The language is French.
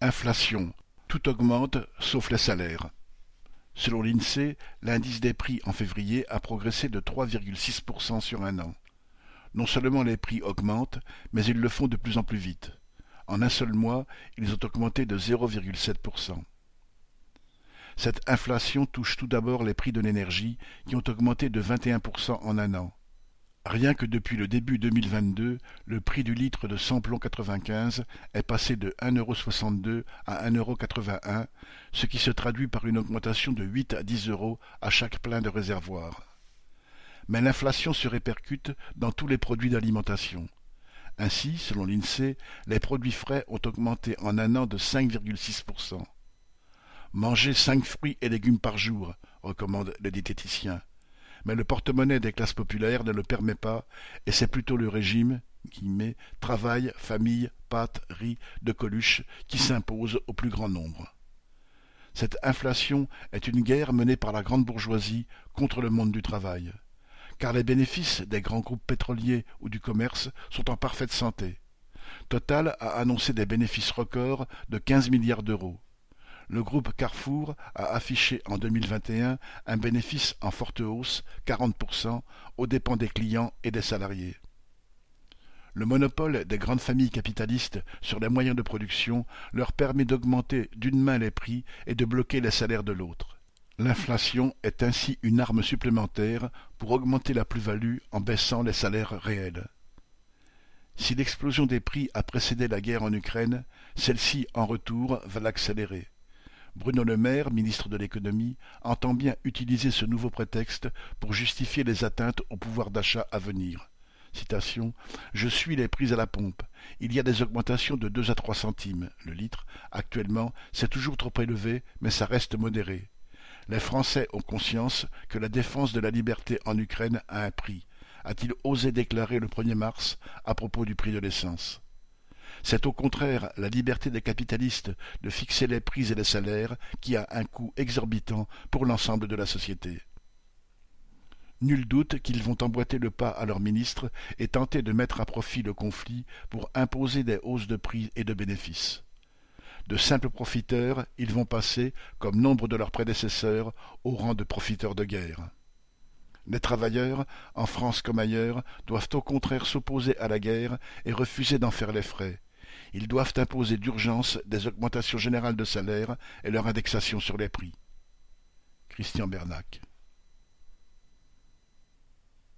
Inflation. Tout augmente sauf les salaires. Selon l'INSEE, l'indice des prix en février a progressé de 3,6% sur un an. Non seulement les prix augmentent, mais ils le font de plus en plus vite. En un seul mois, ils ont augmenté de 0,7%. Cette inflation touche tout d'abord les prix de l'énergie, qui ont augmenté de 21% en un an. Rien que depuis le début 2022, le prix du litre de samplon 95 est passé de 1,62€ à 1,81€, ce qui se traduit par une augmentation de 8 à 10 euros à chaque plein de réservoir. Mais l'inflation se répercute dans tous les produits d'alimentation. Ainsi, selon l'INSEE, les produits frais ont augmenté en un an de 5,6%. Manger cinq fruits et légumes par jour, recommande le diététicien mais le porte-monnaie des classes populaires ne le permet pas, et c'est plutôt le régime met travail, famille, pâtes, riz, de Coluche qui s'impose au plus grand nombre. Cette inflation est une guerre menée par la grande bourgeoisie contre le monde du travail, car les bénéfices des grands groupes pétroliers ou du commerce sont en parfaite santé. Total a annoncé des bénéfices records de 15 milliards d'euros le groupe Carrefour a affiché en 2021 un bénéfice en forte hausse, 40%, aux dépens des clients et des salariés. Le monopole des grandes familles capitalistes sur les moyens de production leur permet d'augmenter d'une main les prix et de bloquer les salaires de l'autre. L'inflation est ainsi une arme supplémentaire pour augmenter la plus-value en baissant les salaires réels. Si l'explosion des prix a précédé la guerre en Ukraine, celle-ci, en retour, va l'accélérer. Bruno Le Maire, ministre de l'économie, entend bien utiliser ce nouveau prétexte pour justifier les atteintes au pouvoir d'achat à venir. Citation Je suis les prix à la pompe. Il y a des augmentations de deux à trois centimes le litre. Actuellement, c'est toujours trop élevé, mais ça reste modéré. Les Français ont conscience que la défense de la liberté en Ukraine a un prix, a-t-il osé déclarer le 1er mars à propos du prix de l'essence? C'est au contraire la liberté des capitalistes de fixer les prix et les salaires qui a un coût exorbitant pour l'ensemble de la société. Nul doute qu'ils vont emboîter le pas à leurs ministres et tenter de mettre à profit le conflit pour imposer des hausses de prix et de bénéfices. De simples profiteurs, ils vont passer, comme nombre de leurs prédécesseurs, au rang de profiteurs de guerre. Les travailleurs, en France comme ailleurs, doivent au contraire s'opposer à la guerre et refuser d'en faire les frais. Ils doivent imposer d'urgence des augmentations générales de salaire et leur indexation sur les prix. Christian Bernac